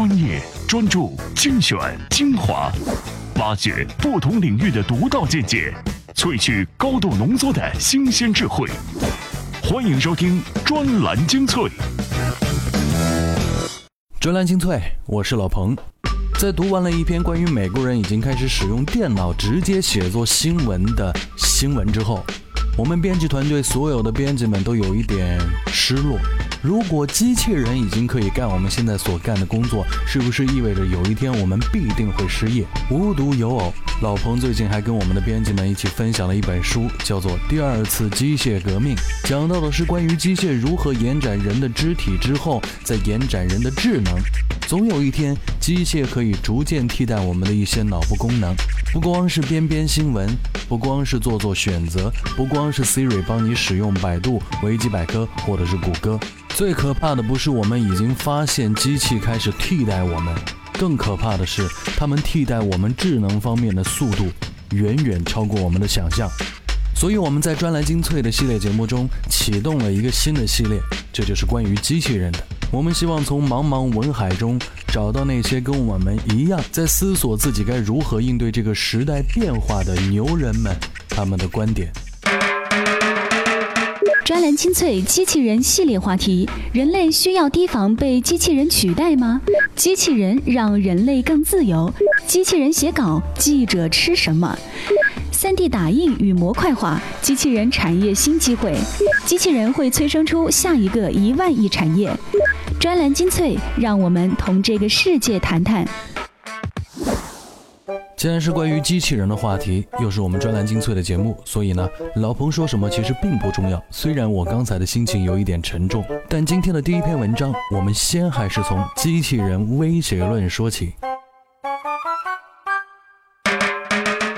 专业、专注、精选、精华，挖掘不同领域的独到见解，萃取高度浓缩的新鲜智慧。欢迎收听专栏精粹。专栏精粹，我是老彭。在读完了一篇关于美国人已经开始使用电脑直接写作新闻的新闻之后，我们编辑团队所有的编辑们都有一点失落。如果机器人已经可以干我们现在所干的工作，是不是意味着有一天我们必定会失业？无独有偶，老彭最近还跟我们的编辑们一起分享了一本书，叫做《第二次机械革命》，讲到的是关于机械如何延展人的肢体之后，再延展人的智能。总有一天，机械可以逐渐替代我们的一些脑部功能，不光是编编新闻，不光是做做选择，不光是 Siri 帮你使用百度、维基百科或者是谷歌。最可怕的不是我们已经发现机器开始替代我们，更可怕的是，它们替代我们智能方面的速度远远超过我们的想象。所以我们在专栏精粹的系列节目中启动了一个新的系列，这就是关于机器人的。我们希望从茫茫文海中找到那些跟我们一样在思索自己该如何应对这个时代变化的牛人们，他们的观点。专栏精粹机器人系列话题：人类需要提防被机器人取代吗？机器人让人类更自由。机器人写稿，记者吃什么？3D 打印与模块化，机器人产业新机会。机器人会催生出下一个一万亿产业。专栏精粹，让我们同这个世界谈谈。既然是关于机器人的话题，又是我们专栏精粹的节目，所以呢，老彭说什么其实并不重要。虽然我刚才的心情有一点沉重，但今天的第一篇文章，我们先还是从机器人威胁论说起。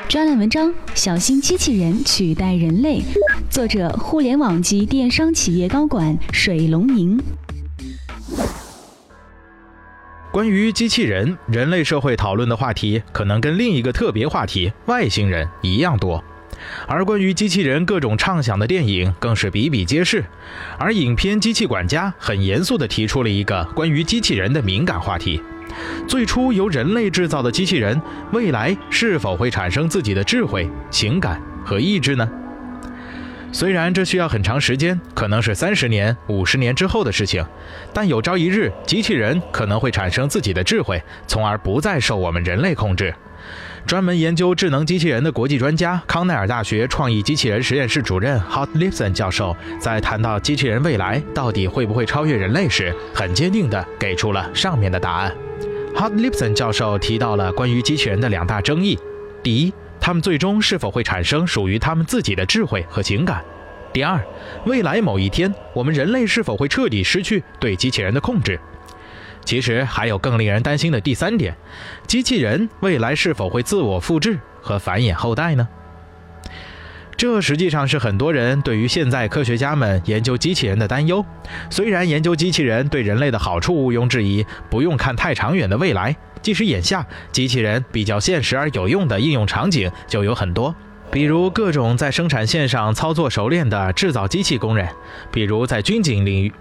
专栏文章：小心机器人取代人类。作者：互联网及电商企业高管水龙吟。关于机器人，人类社会讨论的话题可能跟另一个特别话题——外星人一样多，而关于机器人各种畅想的电影更是比比皆是。而影片《机器管家》很严肃地提出了一个关于机器人的敏感话题：最初由人类制造的机器人，未来是否会产生自己的智慧、情感和意志呢？虽然这需要很长时间，可能是三十年、五十年之后的事情，但有朝一日，机器人可能会产生自己的智慧，从而不再受我们人类控制。专门研究智能机器人的国际专家、康奈尔大学创意机器人实验室主任 Hot Lipson 教授，在谈到机器人未来到底会不会超越人类时，很坚定地给出了上面的答案。Hot Lipson 教授提到了关于机器人的两大争议：第一，他们最终是否会产生属于他们自己的智慧和情感？第二，未来某一天，我们人类是否会彻底失去对机器人的控制？其实还有更令人担心的第三点：机器人未来是否会自我复制和繁衍后代呢？这实际上是很多人对于现在科学家们研究机器人的担忧。虽然研究机器人对人类的好处毋庸置疑，不用看太长远的未来。即使眼下机器人比较现实而有用的应用场景就有很多，比如各种在生产线上操作熟练的制造机器工人，比如在军警领域，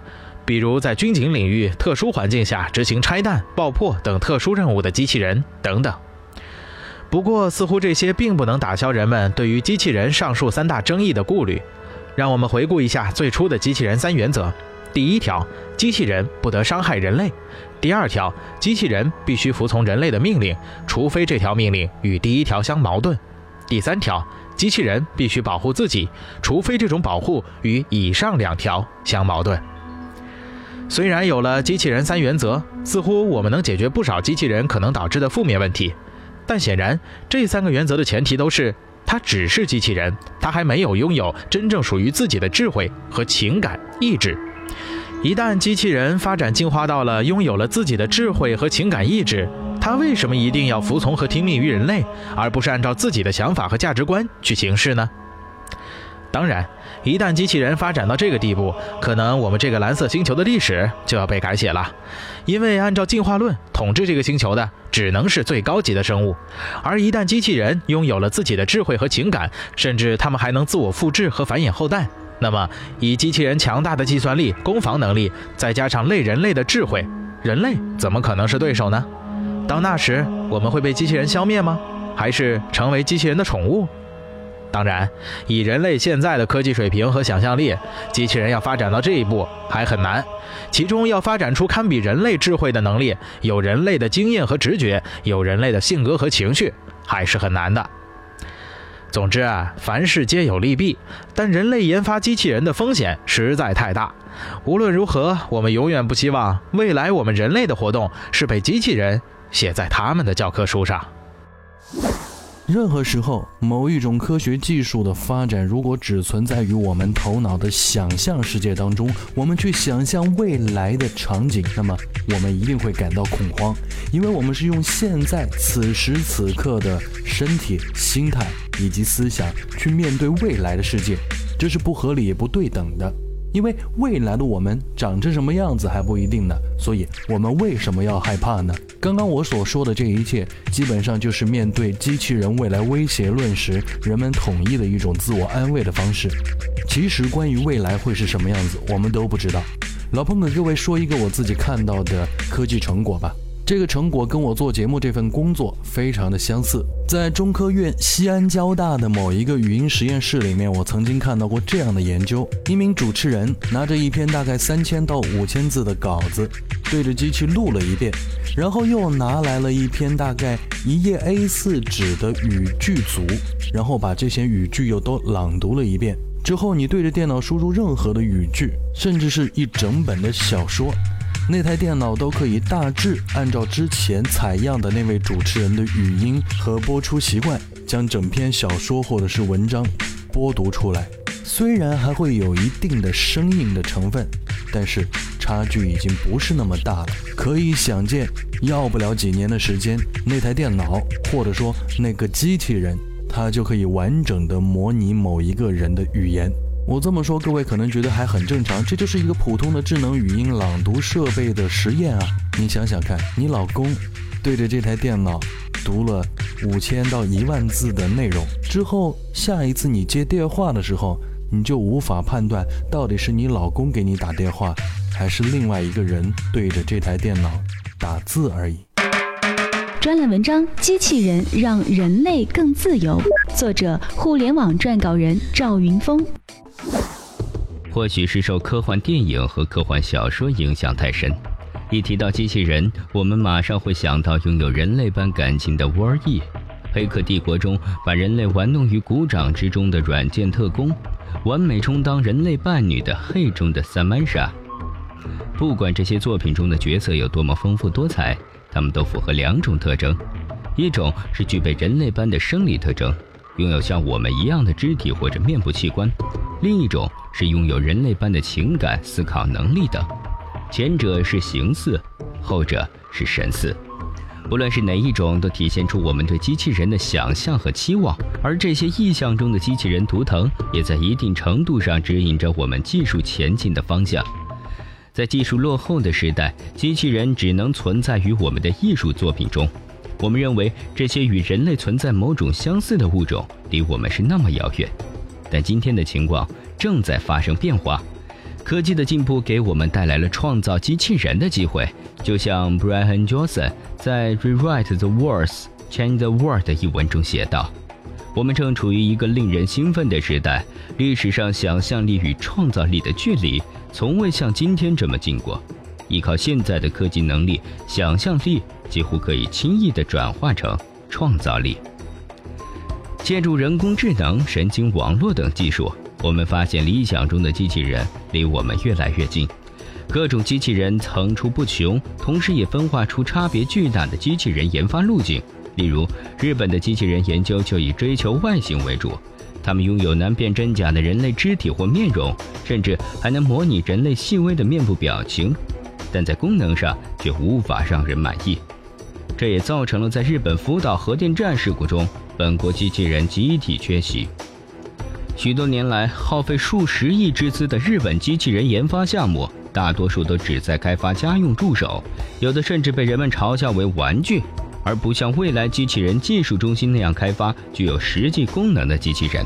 比如在军警领域特殊环境下执行拆弹、爆破等特殊任务的机器人等等。不过，似乎这些并不能打消人们对于机器人上述三大争议的顾虑。让我们回顾一下最初的机器人三原则：第一条，机器人不得伤害人类。第二条，机器人必须服从人类的命令，除非这条命令与第一条相矛盾。第三条，机器人必须保护自己，除非这种保护与以上两条相矛盾。虽然有了机器人三原则，似乎我们能解决不少机器人可能导致的负面问题，但显然这三个原则的前提都是它只是机器人，它还没有拥有真正属于自己的智慧和情感意志。一旦机器人发展进化到了拥有了自己的智慧和情感意志，它为什么一定要服从和听命于人类，而不是按照自己的想法和价值观去行事呢？当然，一旦机器人发展到这个地步，可能我们这个蓝色星球的历史就要被改写了，因为按照进化论，统治这个星球的只能是最高级的生物，而一旦机器人拥有了自己的智慧和情感，甚至它们还能自我复制和繁衍后代。那么，以机器人强大的计算力、攻防能力，再加上类人类的智慧，人类怎么可能是对手呢？到那时，我们会被机器人消灭吗？还是成为机器人的宠物？当然，以人类现在的科技水平和想象力，机器人要发展到这一步还很难。其中要发展出堪比人类智慧的能力，有人类的经验和直觉，有人类的性格和情绪，还是很难的。总之啊，凡事皆有利弊，但人类研发机器人的风险实在太大。无论如何，我们永远不希望未来我们人类的活动是被机器人写在他们的教科书上。任何时候，某一种科学技术的发展，如果只存在于我们头脑的想象世界当中，我们去想象未来的场景，那么我们一定会感到恐慌，因为我们是用现在此时此刻的身体、心态以及思想去面对未来的世界，这是不合理也不对等的。因为未来的我们长成什么样子还不一定呢，所以我们为什么要害怕呢？刚刚我所说的这一切，基本上就是面对机器人未来威胁论时，人们统一的一种自我安慰的方式。其实关于未来会是什么样子，我们都不知道。老彭给各位说一个我自己看到的科技成果吧。这个成果跟我做节目这份工作非常的相似。在中科院西安交大的某一个语音实验室里面，我曾经看到过这样的研究：一名主持人拿着一篇大概三千到五千字的稿子，对着机器录了一遍，然后又拿来了一篇大概一页 A4 纸的语句组，然后把这些语句又都朗读了一遍。之后，你对着电脑输入任何的语句，甚至是一整本的小说。那台电脑都可以大致按照之前采样的那位主持人的语音和播出习惯，将整篇小说或者是文章播读出来。虽然还会有一定的生硬的成分，但是差距已经不是那么大了。可以想见，要不了几年的时间，那台电脑或者说那个机器人，它就可以完整的模拟某一个人的语言。我这么说，各位可能觉得还很正常，这就是一个普通的智能语音朗读设备的实验啊。你想想看，你老公对着这台电脑读了五千到一万字的内容之后，下一次你接电话的时候，你就无法判断到底是你老公给你打电话，还是另外一个人对着这台电脑打字而已。专栏文章：机器人让人类更自由，作者：互联网撰稿人赵云峰。或许是受科幻电影和科幻小说影响太深，一提到机器人，我们马上会想到拥有人类般感情的 Wall-E，《黑客帝国》中把人类玩弄于股掌之中的软件特工，完美充当人类伴侣的《黑》中的 samana。不管这些作品中的角色有多么丰富多彩，他们都符合两种特征：一种是具备人类般的生理特征，拥有像我们一样的肢体或者面部器官；另一种。是拥有人类般的情感、思考能力等，前者是形似，后者是神似。不论是哪一种，都体现出我们对机器人的想象和期望。而这些意象中的机器人图腾，也在一定程度上指引着我们技术前进的方向。在技术落后的时代，机器人只能存在于我们的艺术作品中。我们认为这些与人类存在某种相似的物种，离我们是那么遥远。但今天的情况。正在发生变化，科技的进步给我们带来了创造机器人的机会。就像 Brian Johnson 在《Rewrite the Words, Change the World》一文中写道：“我们正处于一个令人兴奋的时代，历史上想象力与创造力的距离从未像今天这么近过。依靠现在的科技能力，想象力几乎可以轻易地转化成创造力。借助人工智能、神经网络等技术。”我们发现理想中的机器人离我们越来越近，各种机器人层出不穷，同时也分化出差别巨大的机器人研发路径。例如，日本的机器人研究就以追求外形为主，他们拥有难辨真假的人类肢体或面容，甚至还能模拟人类细微的面部表情，但在功能上却无法让人满意。这也造成了在日本福岛核电站事故中，本国机器人集体缺席。许多年来，耗费数十亿之资的日本机器人研发项目，大多数都只在开发家用助手，有的甚至被人们嘲笑为玩具，而不像未来机器人技术中心那样开发具有实际功能的机器人。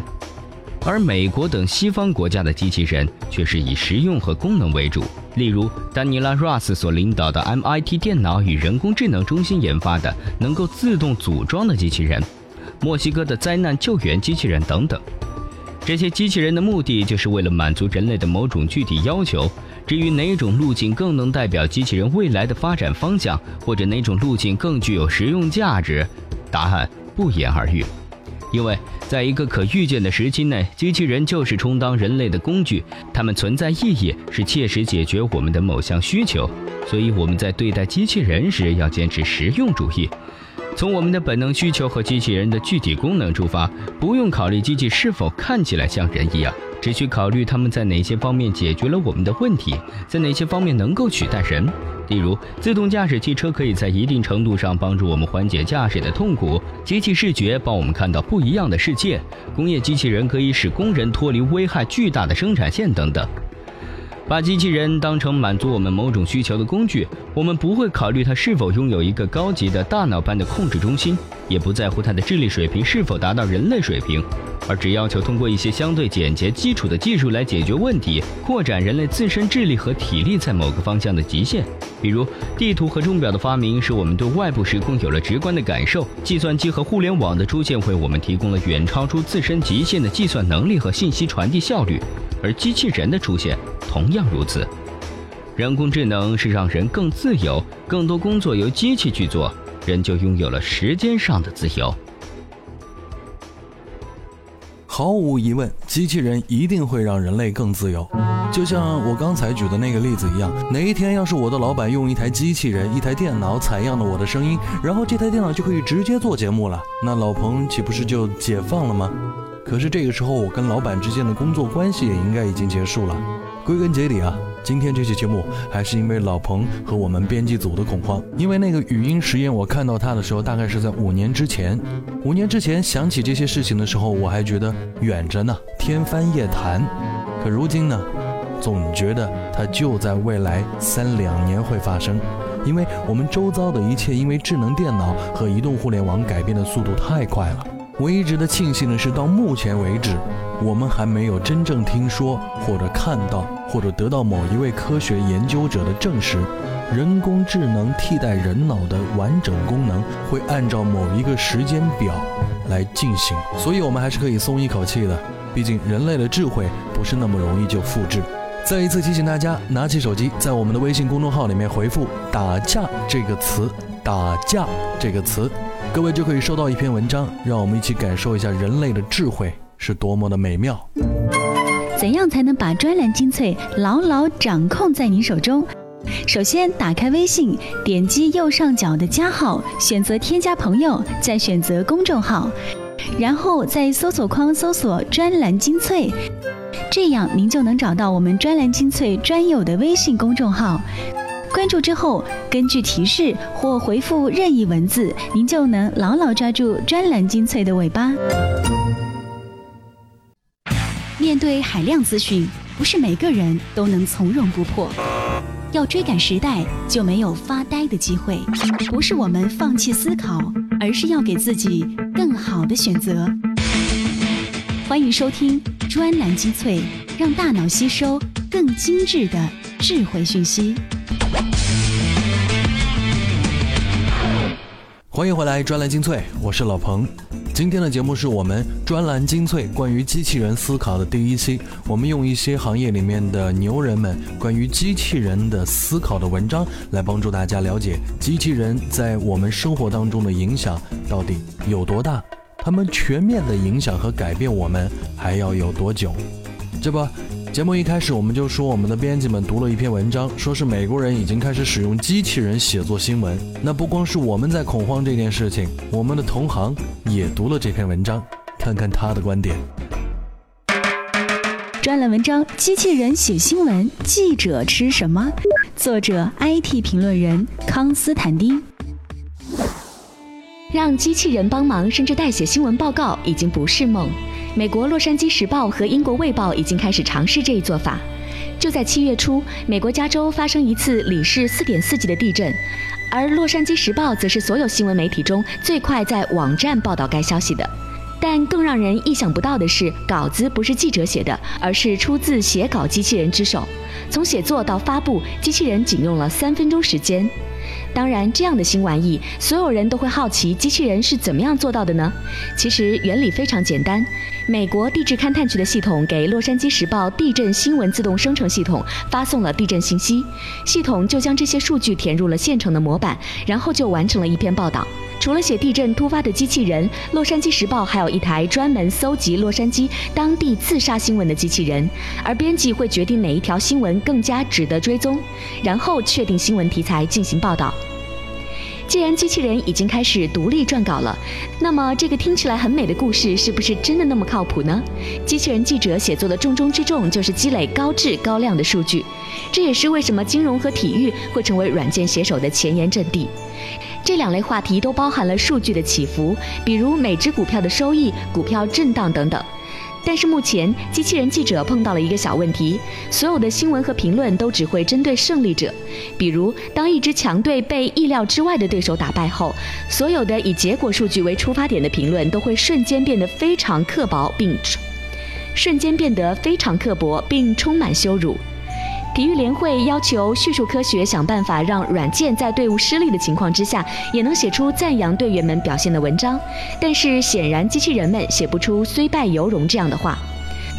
而美国等西方国家的机器人却是以实用和功能为主。例如，丹尼拉·罗斯所领导的 MIT 电脑与人工智能中心研发的能够自动组装的机器人，墨西哥的灾难救援机器人等等。这些机器人的目的就是为了满足人类的某种具体要求。至于哪种路径更能代表机器人未来的发展方向，或者哪种路径更具有实用价值，答案不言而喻。因为在一个可预见的时期内，机器人就是充当人类的工具，它们存在意义是切实解决我们的某项需求。所以我们在对待机器人时要坚持实用主义。从我们的本能需求和机器人的具体功能出发，不用考虑机器是否看起来像人一样，只需考虑它们在哪些方面解决了我们的问题，在哪些方面能够取代人。例如，自动驾驶汽车可以在一定程度上帮助我们缓解驾驶的痛苦；机器视觉帮我们看到不一样的世界；工业机器人可以使工人脱离危害巨大的生产线等等。把机器人当成满足我们某种需求的工具，我们不会考虑它是否拥有一个高级的大脑般的控制中心，也不在乎它的智力水平是否达到人类水平，而只要求通过一些相对简洁、基础的技术来解决问题，扩展人类自身智力和体力在某个方向的极限。比如，地图和钟表的发明使我们对外部时空有了直观的感受；计算机和互联网的出现为我们提供了远超出自身极限的计算能力和信息传递效率。而机器人的出现同样样如此，人工智能是让人更自由，更多工作由机器去做，人就拥有了时间上的自由。毫无疑问，机器人一定会让人类更自由。就像我刚才举的那个例子一样，哪一天要是我的老板用一台机器人、一台电脑采样了我的声音，然后这台电脑就可以直接做节目了，那老彭岂不是就解放了吗？可是这个时候，我跟老板之间的工作关系也应该已经结束了。归根结底啊，今天这期节目还是因为老彭和我们编辑组的恐慌。因为那个语音实验，我看到他的时候，大概是在五年之前。五年之前想起这些事情的时候，我还觉得远着呢，天方夜谭。可如今呢，总觉得它就在未来三两年会发生。因为我们周遭的一切，因为智能电脑和移动互联网改变的速度太快了。唯一值得庆幸的是，到目前为止，我们还没有真正听说或者看到或者得到某一位科学研究者的证实，人工智能替代人脑的完整功能会按照某一个时间表来进行。所以，我们还是可以松一口气的。毕竟，人类的智慧不是那么容易就复制。再一次提醒大家，拿起手机，在我们的微信公众号里面回复“打架”这个词，“打架”这个词。各位就可以收到一篇文章，让我们一起感受一下人类的智慧是多么的美妙。怎样才能把专栏精粹牢牢掌控在您手中？首先，打开微信，点击右上角的加号，选择添加朋友，再选择公众号，然后在搜索框搜索“专栏精粹”，这样您就能找到我们专栏精粹专有的微信公众号。关注之后，根据提示或回复任意文字，您就能牢牢抓住专栏精粹的尾巴。面对海量资讯，不是每个人都能从容不迫。要追赶时代，就没有发呆的机会。不是我们放弃思考，而是要给自己更好的选择。欢迎收听专栏精粹，让大脑吸收更精致的智慧讯息。欢迎回来，专栏精粹，我是老彭。今天的节目是我们专栏精粹关于机器人思考的第一期。我们用一些行业里面的牛人们关于机器人的思考的文章，来帮助大家了解机器人在我们生活当中的影响到底有多大，他们全面的影响和改变我们还要有多久？这不。节目一开始，我们就说我们的编辑们读了一篇文章，说是美国人已经开始使用机器人写作新闻。那不光是我们在恐慌这件事情，我们的同行也读了这篇文章，看看他的观点。专栏文章：机器人写新闻，记者吃什么？作者：IT 评论人康斯坦丁。让机器人帮忙甚至代写新闻报告，已经不是梦。美国《洛杉矶时报》和英国《卫报》已经开始尝试这一做法。就在七月初，美国加州发生一次里氏四点四级的地震，而《洛杉矶时报》则是所有新闻媒体中最快在网站报道该消息的。但更让人意想不到的是，稿子不是记者写的，而是出自写稿机器人之手。从写作到发布，机器人仅用了三分钟时间。当然，这样的新玩意，所有人都会好奇，机器人是怎么样做到的呢？其实原理非常简单。美国地质勘探局的系统给《洛杉矶时报》地震新闻自动生成系统发送了地震信息，系统就将这些数据填入了现成的模板，然后就完成了一篇报道。除了写地震突发的机器人，《洛杉矶时报》还有一台专门搜集洛杉矶当地自杀新闻的机器人，而编辑会决定哪一条新闻更加值得追踪，然后确定新闻题材进行报道。既然机器人已经开始独立撰稿了，那么这个听起来很美的故事是不是真的那么靠谱呢？机器人记者写作的重中之重就是积累高质高量的数据，这也是为什么金融和体育会成为软件写手的前沿阵地。这两类话题都包含了数据的起伏，比如每只股票的收益、股票震荡等等。但是目前，机器人记者碰到了一个小问题：所有的新闻和评论都只会针对胜利者。比如，当一支强队被意料之外的对手打败后，所有的以结果数据为出发点的评论都会瞬间变得非常刻薄，并瞬间变得非常刻薄，并充满羞辱。体育联会要求叙述科学想办法让软件在队伍失利的情况之下，也能写出赞扬队员们表现的文章。但是显然，机器人们写不出“虽败犹荣”这样的话。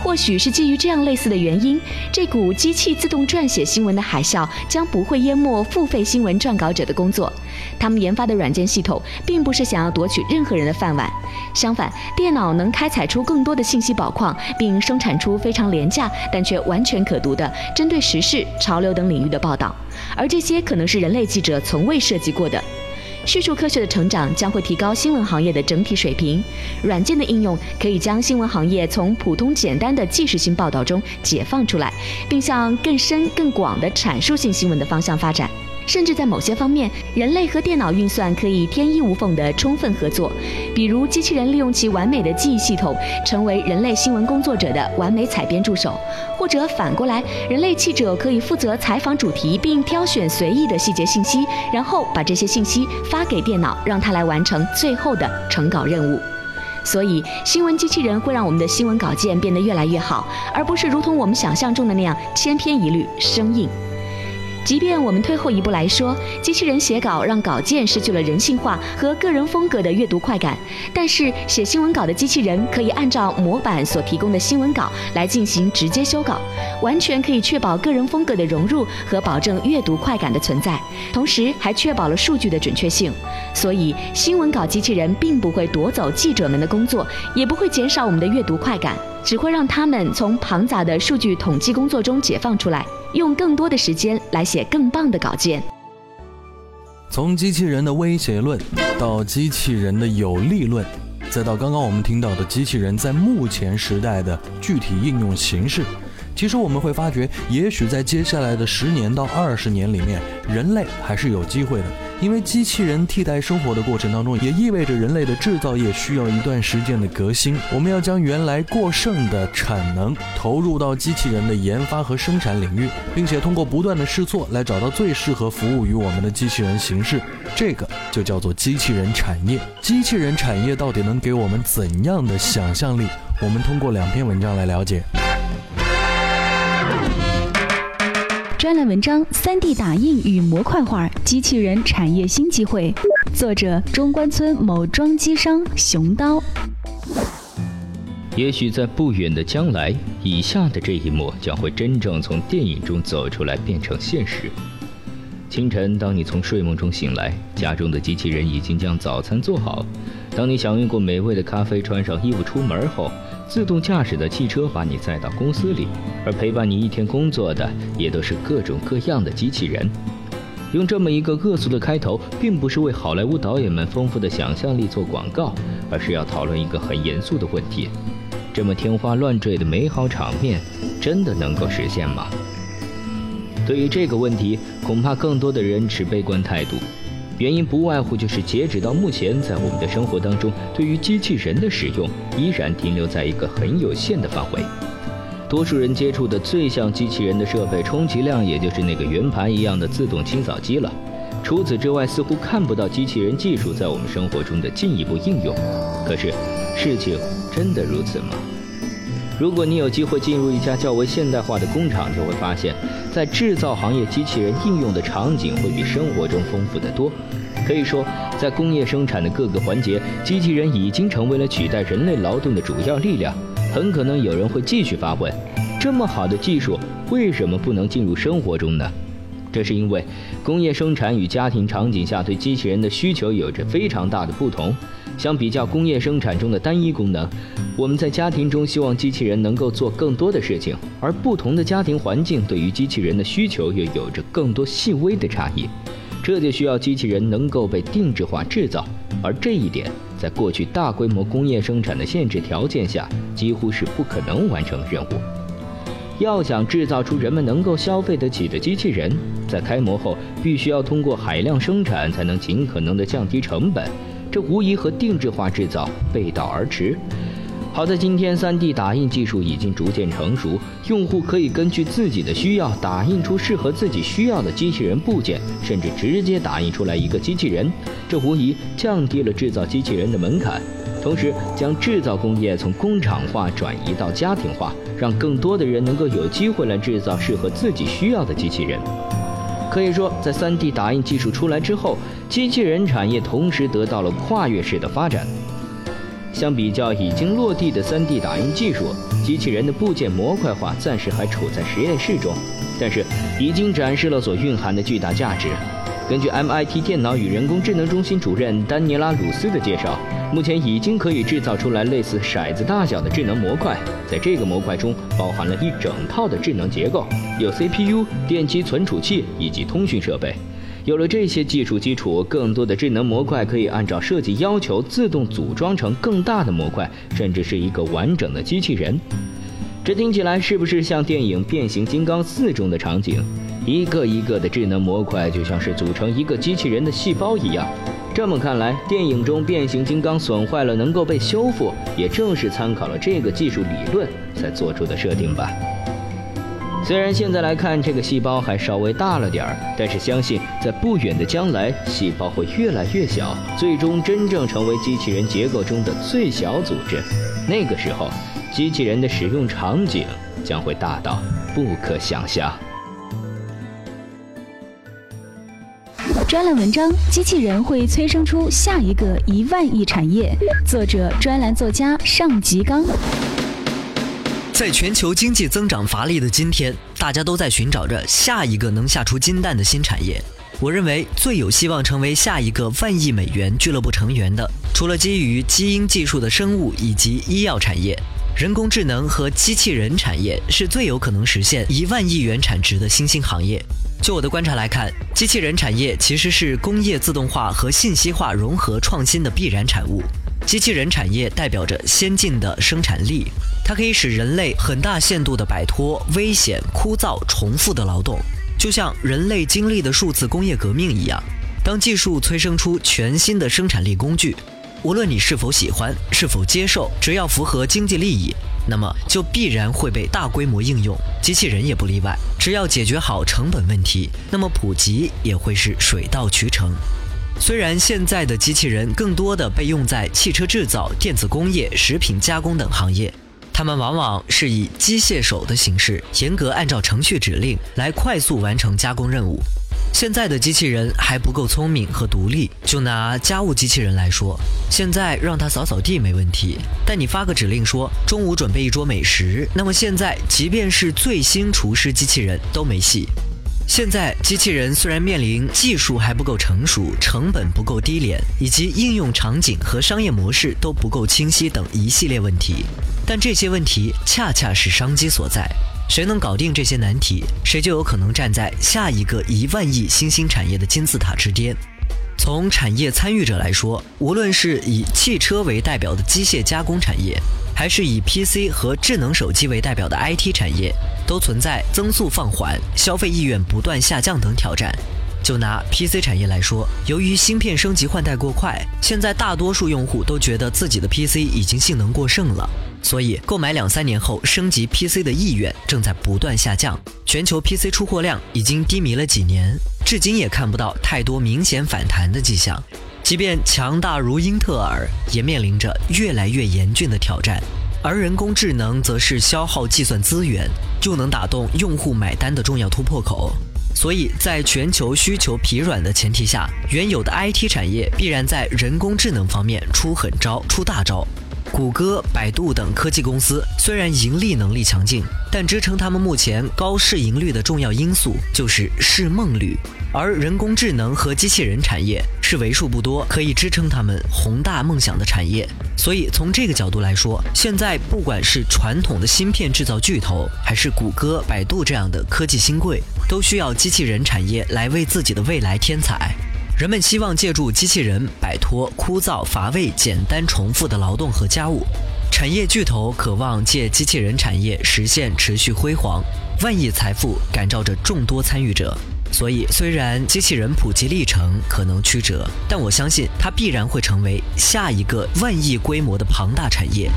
或许是基于这样类似的原因，这股机器自动撰写新闻的海啸将不会淹没付费新闻撰稿者的工作。他们研发的软件系统并不是想要夺取任何人的饭碗，相反，电脑能开采出更多的信息宝矿，并生产出非常廉价但却完全可读的针对时事、潮流等领域的报道，而这些可能是人类记者从未涉及过的。叙述科学的成长将会提高新闻行业的整体水平。软件的应用可以将新闻行业从普通简单的纪实性报道中解放出来，并向更深更广的阐述性新闻的方向发展。甚至在某些方面，人类和电脑运算可以天衣无缝的充分合作。比如，机器人利用其完美的记忆系统，成为人类新闻工作者的完美采编助手；或者反过来，人类记者可以负责采访主题，并挑选随意的细节信息，然后把这些信息发给电脑，让它来完成最后的成稿任务。所以，新闻机器人会让我们的新闻稿件变得越来越好，而不是如同我们想象中的那样千篇一律、生硬。即便我们退后一步来说，机器人写稿让稿件失去了人性化和个人风格的阅读快感，但是写新闻稿的机器人可以按照模板所提供的新闻稿来进行直接修稿，完全可以确保个人风格的融入和保证阅读快感的存在，同时还确保了数据的准确性。所以，新闻稿机器人并不会夺走记者们的工作，也不会减少我们的阅读快感，只会让他们从庞杂的数据统计工作中解放出来。用更多的时间来写更棒的稿件。从机器人的威胁论到机器人的有利论，再到刚刚我们听到的机器人在目前时代的具体应用形式，其实我们会发觉，也许在接下来的十年到二十年里面，人类还是有机会的。因为机器人替代生活的过程当中，也意味着人类的制造业需要一段时间的革新。我们要将原来过剩的产能投入到机器人的研发和生产领域，并且通过不断的试错来找到最适合服务于我们的机器人形式。这个就叫做机器人产业。机器人产业到底能给我们怎样的想象力？我们通过两篇文章来了解。专栏文章《三 D 打印与模块化：机器人产业新机会》，作者：中关村某装机商熊刀。也许在不远的将来，以下的这一幕将会真正从电影中走出来，变成现实。清晨，当你从睡梦中醒来，家中的机器人已经将早餐做好；当你享用过美味的咖啡，穿上衣服出门后。自动驾驶的汽车把你载到公司里，而陪伴你一天工作的也都是各种各样的机器人。用这么一个恶俗的开头，并不是为好莱坞导演们丰富的想象力做广告，而是要讨论一个很严肃的问题：这么天花乱坠的美好场面，真的能够实现吗？对于这个问题，恐怕更多的人持悲观态度。原因不外乎就是截止到目前，在我们的生活当中，对于机器人的使用依然停留在一个很有限的范围。多数人接触的最像机器人的设备，充其量也就是那个圆盘一样的自动清扫机了。除此之外，似乎看不到机器人技术在我们生活中的进一步应用。可是，事情真的如此吗？如果你有机会进入一家较为现代化的工厂，就会发现，在制造行业，机器人应用的场景会比生活中丰富得多。可以说，在工业生产的各个环节，机器人已经成为了取代人类劳动的主要力量。很可能有人会继续发问：这么好的技术，为什么不能进入生活中呢？这是因为，工业生产与家庭场景下对机器人的需求有着非常大的不同。相比较工业生产中的单一功能，我们在家庭中希望机器人能够做更多的事情，而不同的家庭环境对于机器人的需求又有着更多细微的差异，这就需要机器人能够被定制化制造，而这一点在过去大规模工业生产的限制条件下几乎是不可能完成的任务。要想制造出人们能够消费得起的机器人，在开模后必须要通过海量生产才能尽可能的降低成本。这无疑和定制化制造背道而驰。好在今天，3D 打印技术已经逐渐成熟，用户可以根据自己的需要打印出适合自己需要的机器人部件，甚至直接打印出来一个机器人。这无疑降低了制造机器人的门槛，同时将制造工业从工厂化转移到家庭化，让更多的人能够有机会来制造适合自己需要的机器人。可以说，在 3D 打印技术出来之后，机器人产业同时得到了跨越式的发展。相比较已经落地的 3D 打印技术，机器人的部件模块化暂时还处在实验室中，但是已经展示了所蕴含的巨大价值。根据 MIT 电脑与人工智能中心主任丹尼拉·鲁斯的介绍，目前已经可以制造出来类似骰子大小的智能模块。在这个模块中，包含了一整套的智能结构，有 CPU、电机存储器以及通讯设备。有了这些技术基础，更多的智能模块可以按照设计要求自动组装成更大的模块，甚至是一个完整的机器人。这听起来是不是像电影《变形金刚四》中的场景？一个一个的智能模块就像是组成一个机器人的细胞一样。这么看来，电影中变形金刚损坏了能够被修复，也正是参考了这个技术理论才做出的设定吧。虽然现在来看这个细胞还稍微大了点儿，但是相信在不远的将来，细胞会越来越小，最终真正成为机器人结构中的最小组织。那个时候，机器人的使用场景将会大到不可想象。专栏文章：机器人会催生出下一个一万亿产业。作者：专栏作家尚吉刚。在全球经济增长乏力的今天，大家都在寻找着下一个能下出金蛋的新产业。我认为最有希望成为下一个万亿美元俱乐部成员的，除了基于基因技术的生物以及医药产业，人工智能和机器人产业是最有可能实现一万亿元产值的新兴行业。就我的观察来看，机器人产业其实是工业自动化和信息化融合创新的必然产物。机器人产业代表着先进的生产力，它可以使人类很大限度地摆脱危险、枯燥、重复的劳动，就像人类经历的数次工业革命一样。当技术催生出全新的生产力工具，无论你是否喜欢、是否接受，只要符合经济利益。那么就必然会被大规模应用，机器人也不例外。只要解决好成本问题，那么普及也会是水到渠成。虽然现在的机器人更多的被用在汽车制造、电子工业、食品加工等行业，它们往往是以机械手的形式，严格按照程序指令来快速完成加工任务。现在的机器人还不够聪明和独立。就拿家务机器人来说，现在让它扫扫地没问题，但你发个指令说中午准备一桌美食，那么现在即便是最新厨师机器人都没戏。现在机器人虽然面临技术还不够成熟、成本不够低廉，以及应用场景和商业模式都不够清晰等一系列问题，但这些问题恰恰是商机所在。谁能搞定这些难题，谁就有可能站在下一个一万亿新兴产业的金字塔之巅。从产业参与者来说，无论是以汽车为代表的机械加工产业，还是以 PC 和智能手机为代表的 IT 产业，都存在增速放缓、消费意愿不断下降等挑战。就拿 PC 产业来说，由于芯片升级换代过快，现在大多数用户都觉得自己的 PC 已经性能过剩了，所以购买两三年后升级 PC 的意愿正在不断下降。全球 PC 出货量已经低迷了几年，至今也看不到太多明显反弹的迹象。即便强大如英特尔，也面临着越来越严峻的挑战。而人工智能则是消耗计算资源，又能打动用户买单的重要突破口。所以在全球需求疲软的前提下，原有的 IT 产业必然在人工智能方面出狠招、出大招。谷歌、百度等科技公司虽然盈利能力强劲，但支撑他们目前高市盈率的重要因素就是市梦率。而人工智能和机器人产业是为数不多可以支撑他们宏大梦想的产业。所以从这个角度来说，现在不管是传统的芯片制造巨头，还是谷歌、百度这样的科技新贵，都需要机器人产业来为自己的未来添彩。人们希望借助机器人摆脱枯燥乏味、简单重复的劳动和家务，产业巨头渴望借机器人产业实现持续辉煌，万亿财富感召着众多参与者。所以，虽然机器人普及历程可能曲折，但我相信它必然会成为下一个万亿规模的庞大产业。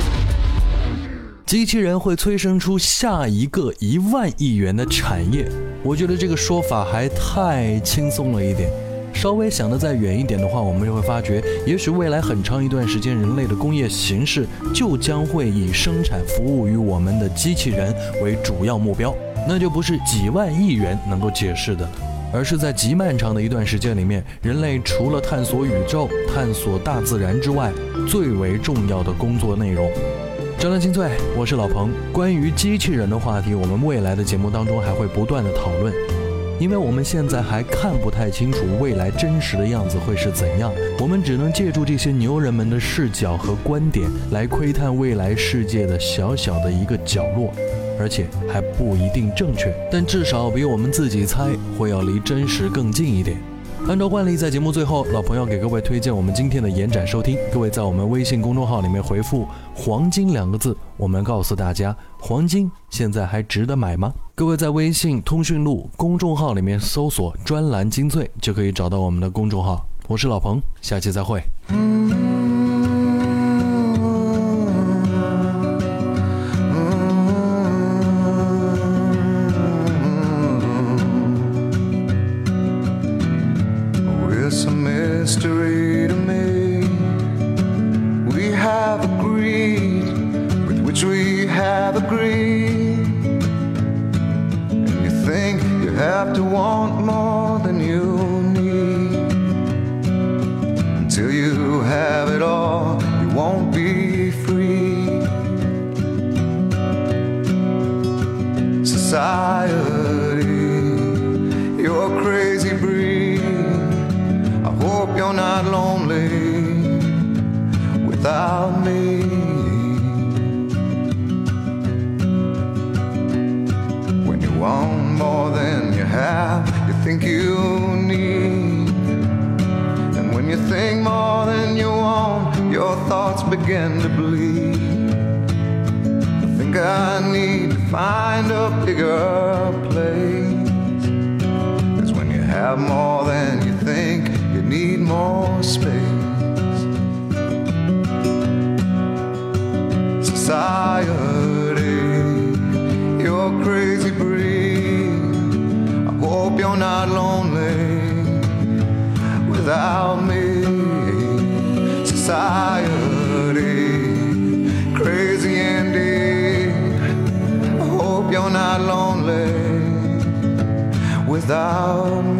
机器人会催生出下一个一万亿元的产业，我觉得这个说法还太轻松了一点。稍微想得再远一点的话，我们就会发觉，也许未来很长一段时间，人类的工业形式就将会以生产服务于我们的机器人为主要目标，那就不是几万亿元能够解释的，而是在极漫长的一段时间里面，人类除了探索宇宙、探索大自然之外，最为重要的工作内容。张亮精粹，我是老彭。关于机器人的话题，我们未来的节目当中还会不断的讨论。因为我们现在还看不太清楚未来真实的样子会是怎样，我们只能借助这些牛人们的视角和观点来窥探未来世界的小小的一个角落，而且还不一定正确，但至少比我们自己猜会要离真实更近一点。按照惯例，在节目最后，老朋友给各位推荐我们今天的延展收听。各位在我们微信公众号里面回复“黄金”两个字，我们告诉大家，黄金现在还值得买吗？各位在微信通讯录公众号里面搜索专栏“精粹”，就可以找到我们的公众号。我是老彭，下期再会。Begin to bleed. I think I need to find a bigger place. Cause when you have more than you think, you need more space. Society, you're crazy breed. I hope you're not lonely without me. Society, lonely without me.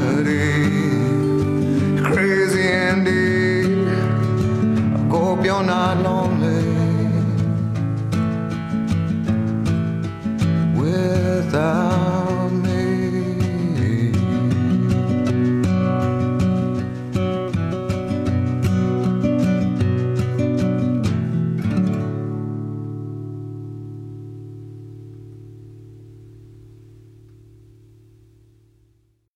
all night long.